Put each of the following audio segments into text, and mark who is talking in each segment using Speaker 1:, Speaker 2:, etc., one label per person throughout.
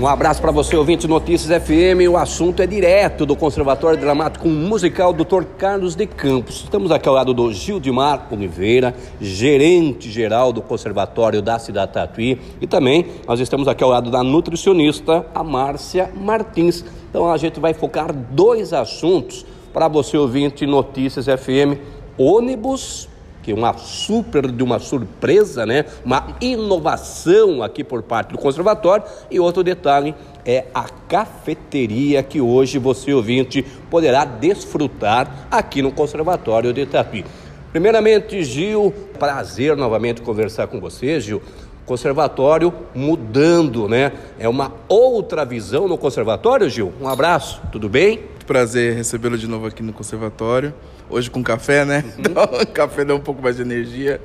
Speaker 1: Um abraço para você, ouvinte Notícias FM. O assunto é direto do Conservatório Dramático Musical Dr. Carlos de Campos. Estamos aqui ao lado do Gildimar Oliveira, gerente geral do Conservatório da cidade Tatuí. E também nós estamos aqui ao lado da nutricionista, a Márcia Martins. Então a gente vai focar dois assuntos para você, ouvinte Notícias FM. Ônibus que uma super de uma surpresa, né? Uma inovação aqui por parte do conservatório. E outro detalhe é a cafeteria que hoje você ouvinte poderá desfrutar aqui no Conservatório de Itapi. Primeiramente, Gil, prazer novamente conversar com você, Gil. Conservatório mudando, né? É uma outra visão no conservatório, Gil. Um abraço, tudo bem?
Speaker 2: Prazer recebê-lo de novo aqui no conservatório. Hoje com café, né? Uhum. Então, café dá um pouco mais de energia.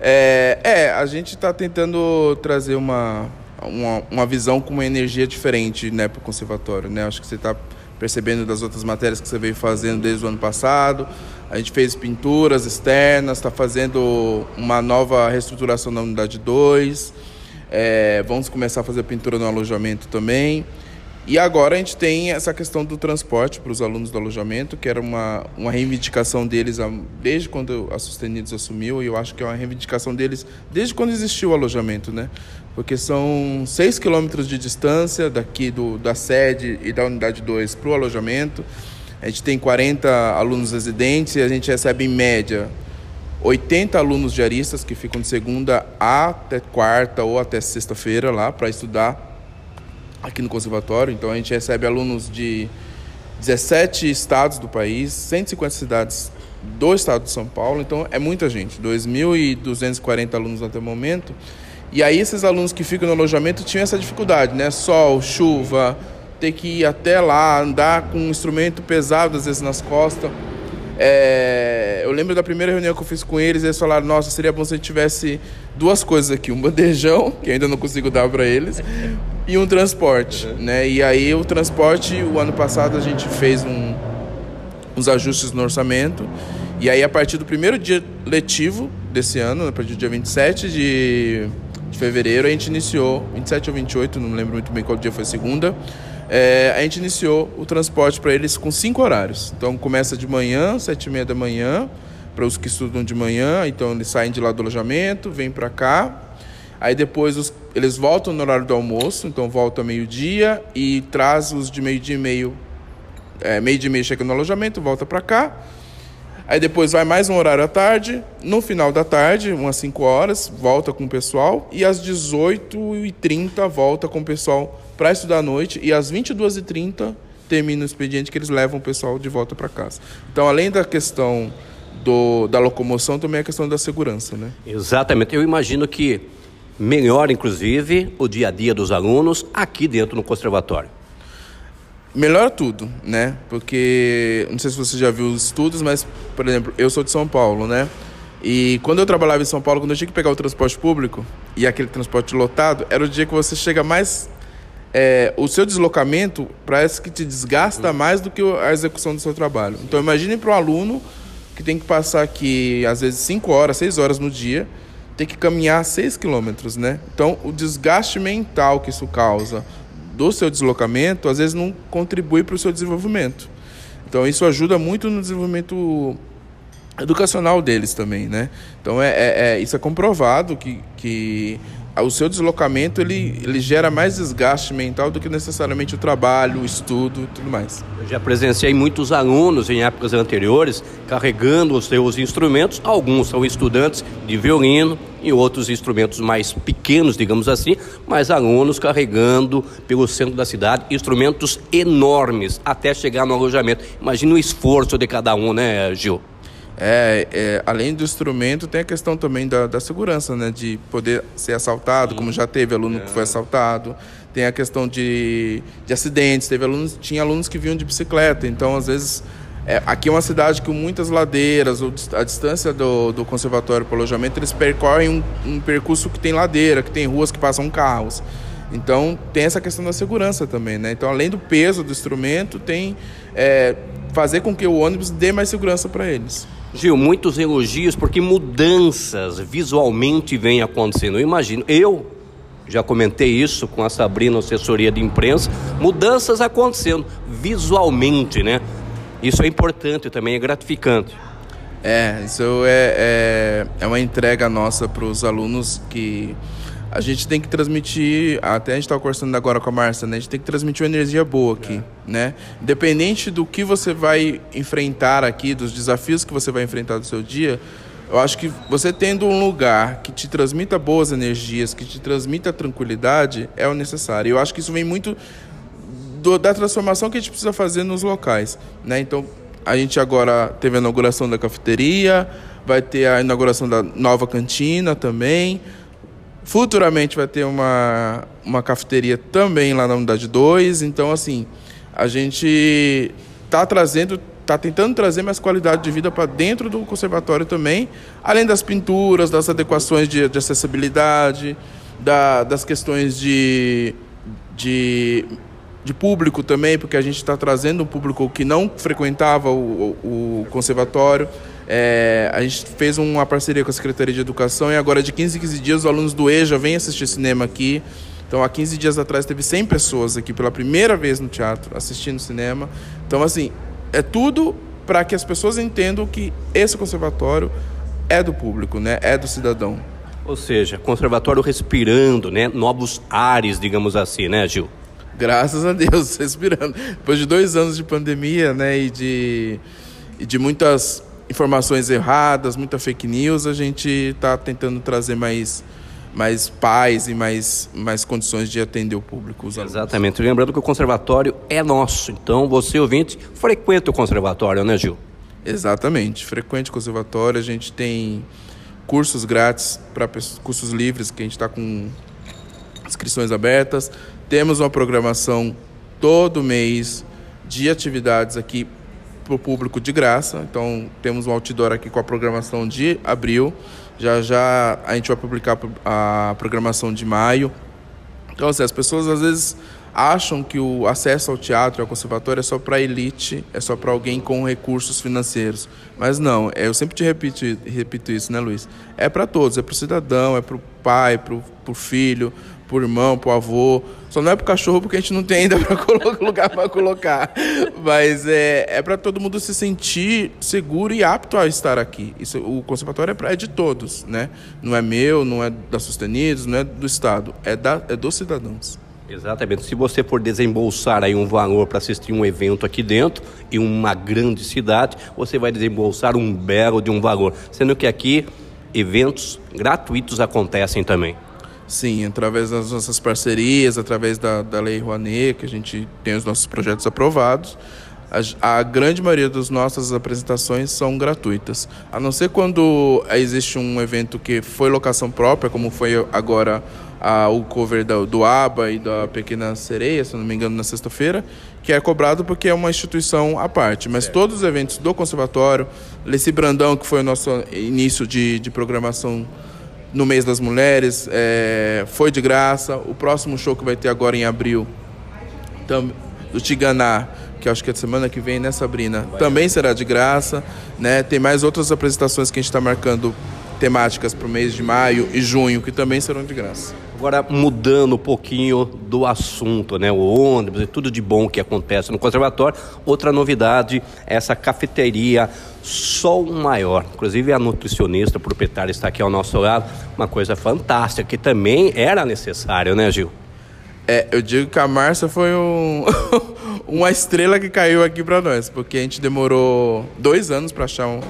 Speaker 2: É, é a gente está tentando trazer uma, uma, uma, visão com uma energia diferente né, para o conservatório. Né? Acho que você está percebendo das outras matérias que você veio fazendo desde o ano passado. A gente fez pinturas externas, está fazendo uma nova reestruturação da unidade 2. É, vamos começar a fazer pintura no alojamento também. E agora a gente tem essa questão do transporte para os alunos do alojamento, que era uma, uma reivindicação deles desde quando a Sustenidos assumiu, e eu acho que é uma reivindicação deles desde quando existiu o alojamento, né? Porque são 6 quilômetros de distância daqui do, da sede e da unidade 2 para o alojamento. A gente tem 40 alunos residentes e a gente recebe em média 80 alunos diaristas que ficam de segunda até quarta ou até sexta-feira lá para estudar aqui no conservatório. Então a gente recebe alunos de 17 estados do país, 150 cidades do estado de São Paulo. Então é muita gente, 2.240 alunos até o momento. E aí esses alunos que ficam no alojamento tinham essa dificuldade, né? Sol, chuva, ter que ir até lá, andar com um instrumento pesado às vezes nas costas. É, eu lembro da primeira reunião que eu fiz com eles, eles falaram: Nossa, seria bom se a gente tivesse duas coisas aqui: um bandejão, que ainda não consigo dar para eles, e um transporte. Uhum. Né? E aí, o transporte, o ano passado, a gente fez um, uns ajustes no orçamento. E aí, a partir do primeiro dia letivo desse ano, a partir do dia 27 de, de fevereiro, a gente iniciou, 27 ou 28, não lembro muito bem qual dia foi segunda é, a gente iniciou o transporte para eles com cinco horários. Então começa de manhã, sete e meia da manhã, para os que estudam de manhã. Então eles saem de lá do alojamento, vêm para cá. Aí depois os, eles voltam no horário do almoço, então volta meio-dia e traz os de meio-dia e meio. É, meio-dia e meio chega no alojamento, volta para cá. Aí depois vai mais um horário à tarde. No final da tarde, umas 5 horas, volta com o pessoal. E às 18h30 volta com o pessoal para estudar à noite e às 22h30 termina o expediente que eles levam o pessoal de volta para casa. Então, além da questão do, da locomoção, também é a questão da segurança, né?
Speaker 1: Exatamente. Eu imagino que melhora, inclusive, o dia a dia dos alunos aqui dentro no conservatório.
Speaker 2: Melhora tudo, né? Porque, não sei se você já viu os estudos, mas, por exemplo, eu sou de São Paulo, né? E quando eu trabalhava em São Paulo, quando eu tinha que pegar o transporte público e aquele transporte lotado, era o dia que você chega mais é, o seu deslocamento parece que te desgasta mais do que a execução do seu trabalho. Então imagine para um aluno que tem que passar aqui às vezes 5 horas, 6 horas no dia, ter que caminhar 6 quilômetros, né? Então o desgaste mental que isso causa do seu deslocamento às vezes não contribui para o seu desenvolvimento. Então isso ajuda muito no desenvolvimento educacional deles também, né? Então é, é, é isso é comprovado que, que o seu deslocamento ele, ele gera mais desgaste mental do que necessariamente o trabalho, o estudo tudo mais.
Speaker 1: Eu já presenciei muitos alunos em épocas anteriores carregando os seus instrumentos. Alguns são estudantes de violino e outros instrumentos mais pequenos, digamos assim, mas alunos carregando pelo centro da cidade instrumentos enormes até chegar no alojamento. Imagina o esforço de cada um, né, Gil?
Speaker 2: É, é, além do instrumento, tem a questão também da, da segurança, né? De poder ser assaltado, como já teve aluno que foi assaltado. Tem a questão de, de acidentes, teve alunos, tinha alunos que vinham de bicicleta, então às vezes é, aqui é uma cidade com muitas ladeiras, a distância do, do conservatório para o alojamento, eles percorrem um, um, percurso que tem ladeira, que tem ruas que passam carros. Então tem essa questão da segurança também, né? Então além do peso do instrumento, tem é, fazer com que o ônibus dê mais segurança para eles.
Speaker 1: Gil, muitos elogios porque mudanças visualmente vêm acontecendo. Eu imagino, eu já comentei isso com a Sabrina, assessoria de imprensa, mudanças acontecendo visualmente, né? Isso é importante também, é gratificante.
Speaker 2: É, isso é, é, é uma entrega nossa para os alunos que a gente tem que transmitir, até a gente estava conversando agora com a Márcia, né? A gente tem que transmitir uma energia boa aqui, é. né? Independente do que você vai enfrentar aqui, dos desafios que você vai enfrentar do seu dia, eu acho que você tendo um lugar que te transmita boas energias, que te transmita tranquilidade, é o necessário. Eu acho que isso vem muito do, da transformação que a gente precisa fazer nos locais, né? Então, a gente agora teve a inauguração da cafeteria, vai ter a inauguração da nova cantina também. Futuramente vai ter uma, uma cafeteria também lá na unidade 2. Então, assim, a gente está trazendo, está tentando trazer mais qualidade de vida para dentro do conservatório também, além das pinturas, das adequações de, de acessibilidade, da, das questões de, de, de público também, porque a gente está trazendo um público que não frequentava o, o, o conservatório. É, a gente fez uma parceria com a Secretaria de Educação e agora de 15 em 15 dias os alunos do EJA vêm assistir cinema aqui. Então, há 15 dias atrás teve 100 pessoas aqui pela primeira vez no teatro assistindo cinema. Então, assim, é tudo para que as pessoas entendam que esse conservatório é do público, né? É do cidadão.
Speaker 1: Ou seja, conservatório respirando, né? Novos ares, digamos assim, né, Gil?
Speaker 2: Graças a Deus, respirando. Depois de dois anos de pandemia, né, e de, e de muitas informações erradas, muita fake news, a gente está tentando trazer mais, mais paz e mais, mais condições de atender o público.
Speaker 1: Exatamente. Alunos. Lembrando que o conservatório é nosso. Então, você, ouvinte, frequenta o conservatório, né, Gil?
Speaker 2: Exatamente. Frequente o conservatório. A gente tem cursos grátis, para cursos livres, que a gente está com inscrições abertas. Temos uma programação todo mês de atividades aqui para o público de graça. Então, temos um outdoor aqui com a programação de abril. Já já a gente vai publicar a programação de maio. Então, assim, as pessoas às vezes acham que o acesso ao teatro e ao conservatório é só para elite, é só para alguém com recursos financeiros. Mas não, é, eu sempre te repito, repito isso, né, Luiz? É para todos, é para o cidadão, é para o pai, para o filho, pro irmão, pro avô. Só não é pro cachorro porque a gente não tem ainda para lugar para colocar. Mas é, é para todo mundo se sentir seguro e apto a estar aqui. Isso, o conservatório é, pra, é de todos, né? Não é meu, não é da Sustenidos, não é do Estado. É, da, é dos cidadãos.
Speaker 1: Exatamente. Se você for desembolsar aí um valor para assistir um evento aqui dentro, em uma grande cidade, você vai desembolsar um belo de um valor. Sendo que aqui eventos gratuitos acontecem também.
Speaker 2: Sim, através das nossas parcerias, através da, da Lei Rouanet, que a gente tem os nossos projetos aprovados, a, a, grande maioria das nossas apresentações são gratuitas. A não ser quando existe um evento que foi locação própria, como foi agora a, o cover da, do ABA e da Pequena Sereia, se não me engano, na sexta-feira, que é cobrado porque é uma instituição à parte. Mas certo. todos os eventos do Conservatório, Leci Brandão, que foi o nosso início de, de programação no mês das mulheres, é, foi de graça. O próximo show que vai ter agora em abril, tam, do Tiganá, que acho que é semana que vem, né, Sabrina? Também será de graça. Né? Tem mais outras apresentações que a gente está marcando temáticas para o mês de maio e junho, que também serão de graça.
Speaker 1: Agora, mudando um pouquinho do assunto, né? O ônibus e tudo de bom que acontece no conservatório. Outra novidade, essa cafeteria Sol Maior. Inclusive, a nutricionista proprietária está aqui ao nosso lado. Uma coisa fantástica, que também era necessário, né, Gil?
Speaker 2: É, eu digo que a Márcia foi um, uma estrela que caiu aqui para nós, porque a gente demorou dois anos para achar um,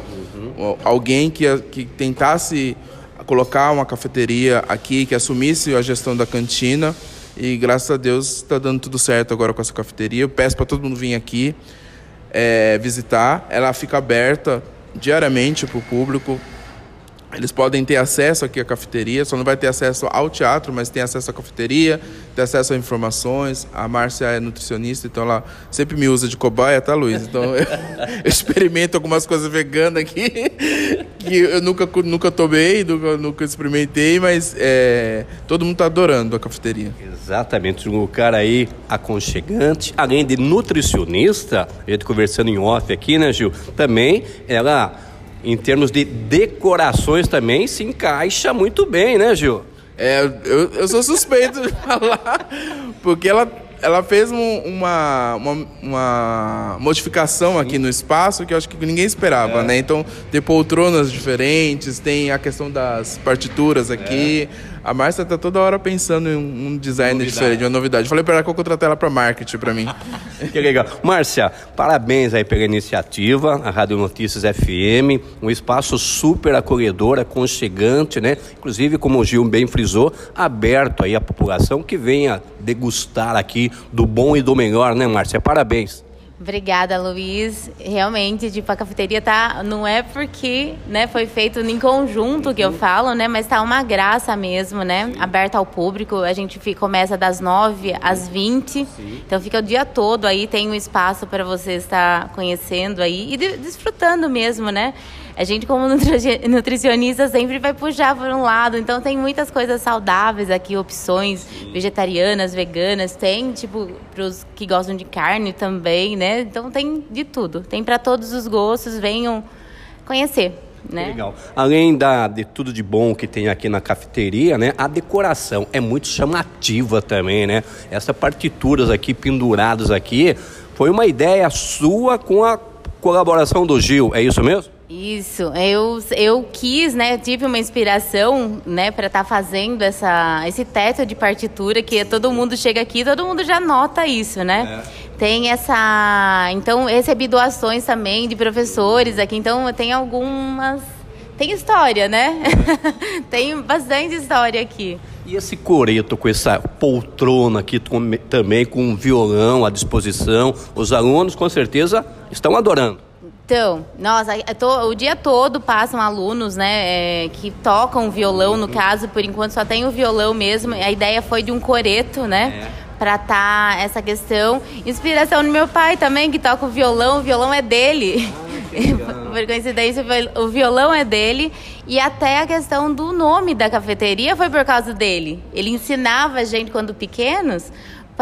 Speaker 2: uhum. alguém que, que tentasse colocar uma cafeteria aqui, que assumisse a gestão da cantina. E graças a Deus está dando tudo certo agora com essa cafeteria. Eu peço para todo mundo vir aqui é, visitar. Ela fica aberta diariamente para o público. Eles podem ter acesso aqui à cafeteria, só não vai ter acesso ao teatro, mas tem acesso à cafeteria, tem acesso a informações. A Márcia é nutricionista, então ela sempre me usa de cobaia, tá, Luiz? Então eu, eu experimento algumas coisas veganas aqui, que eu nunca, nunca tomei, nunca, nunca experimentei, mas é, todo mundo tá adorando a cafeteria.
Speaker 1: Exatamente, um cara aí aconchegante, além de nutricionista, a gente conversando em off aqui, né, Gil? Também ela em termos de decorações também se encaixa muito bem, né, Gil?
Speaker 2: É, eu, eu sou suspeito de falar, porque ela ela fez um, uma, uma, uma, modificação aqui no espaço que eu acho que ninguém esperava, é. né? Então, tem poltronas diferentes, tem a questão das partituras aqui. É. A Márcia tá toda hora pensando em um design novidade. diferente, uma novidade. Falei para ela que eu contratei ela para marketing para mim.
Speaker 1: que legal. Márcia, parabéns aí pela iniciativa, a Rádio Notícias FM, um espaço super acolhedor, aconchegante, né? Inclusive, como o Gil bem frisou, aberto aí à população que venha degustar aqui do bom e do melhor, né, Márcia? Parabéns.
Speaker 3: Obrigada, Luiz. Realmente, tipo, a cafeteria tá. Não é porque né, foi feito em conjunto que eu falo, né? Mas tá uma graça mesmo, né? Aberta ao público. A gente fica, começa das 9 às 20. Sim. Então fica o dia todo aí, tem um espaço para você estar conhecendo aí e de, desfrutando mesmo, né? A gente, como nutricionista, sempre vai puxar por um lado. Então, tem muitas coisas saudáveis aqui, opções vegetarianas, veganas. Tem, tipo, para os que gostam de carne também, né? Então, tem de tudo. Tem para todos os gostos. Venham conhecer. Né?
Speaker 1: Legal. Além da, de tudo de bom que tem aqui na cafeteria, né? A decoração é muito chamativa também, né? Essas partituras aqui penduradas aqui foi uma ideia sua com a colaboração do Gil, é isso mesmo?
Speaker 3: Isso, eu, eu quis, né, tive uma inspiração, né, para estar tá fazendo essa, esse teto de partitura que todo mundo chega aqui, todo mundo já nota isso, né? É. Tem essa, então recebi doações também de professores aqui, então tem algumas, tem história, né? É. tem bastante história aqui.
Speaker 1: E esse coreto com essa poltrona aqui também com violão à disposição, os alunos com certeza estão adorando.
Speaker 3: Então, nossa, o dia todo passam alunos, né, é, que tocam violão, no caso, por enquanto só tem o violão mesmo. A ideia foi de um coreto, né? É. Pra tá essa questão. Inspiração do meu pai também, que toca o violão, o violão é dele. Ah, por coincidência, o violão é dele. E até a questão do nome da cafeteria foi por causa dele. Ele ensinava a gente quando pequenos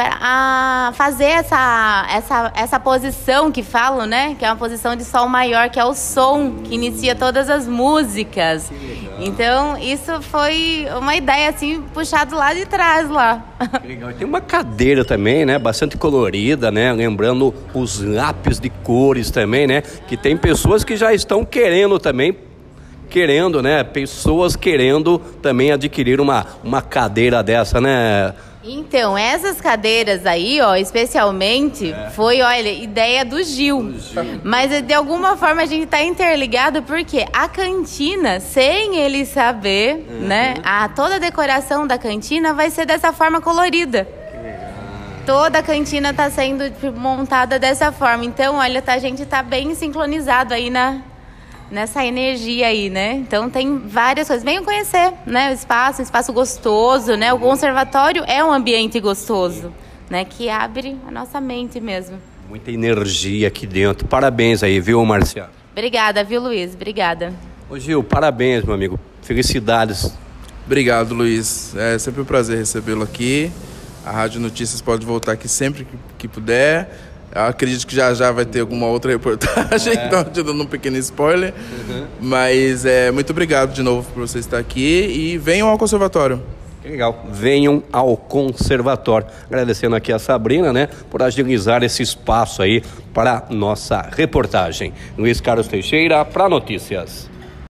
Speaker 3: para fazer essa, essa, essa posição que falam, né? Que é uma posição de sol maior, que é o som que inicia todas as músicas. Então, isso foi uma ideia assim, puxado lá de trás lá.
Speaker 1: Legal. Tem uma cadeira também, né? Bastante colorida, né? Lembrando os lápis de cores também, né? Que tem pessoas que já estão querendo também querendo, né? Pessoas querendo também adquirir uma, uma cadeira dessa, né?
Speaker 3: Então, essas cadeiras aí, ó, especialmente, é. foi, olha, ideia do Gil. do Gil. Mas de alguma forma a gente tá interligado porque a cantina, sem ele saber, uhum. né, a toda a decoração da cantina vai ser dessa forma colorida. Toda a cantina está sendo tipo, montada dessa forma. Então, olha, tá, a gente tá bem sincronizado aí na, nessa energia aí, né? Então tem várias coisas. Venham conhecer, né? O espaço, um espaço gostoso, né? O conservatório é um ambiente gostoso, né? Que abre a nossa mente mesmo.
Speaker 1: Muita energia aqui dentro. Parabéns aí, viu, Marciano?
Speaker 3: Obrigada, viu, Luiz? Obrigada.
Speaker 1: Ô Gil, parabéns, meu amigo. Felicidades.
Speaker 2: Obrigado, Luiz. É sempre um prazer recebê-lo aqui. A Rádio Notícias pode voltar aqui sempre que, que puder. Eu acredito que já já vai ter alguma outra reportagem, é. então te dando um pequeno spoiler. Uhum. Mas é, muito obrigado de novo por você estar aqui e venham ao conservatório.
Speaker 1: Que legal. Venham ao conservatório. Agradecendo aqui a Sabrina, né, por agilizar esse espaço aí para nossa reportagem. Luiz Carlos Teixeira, para Notícias.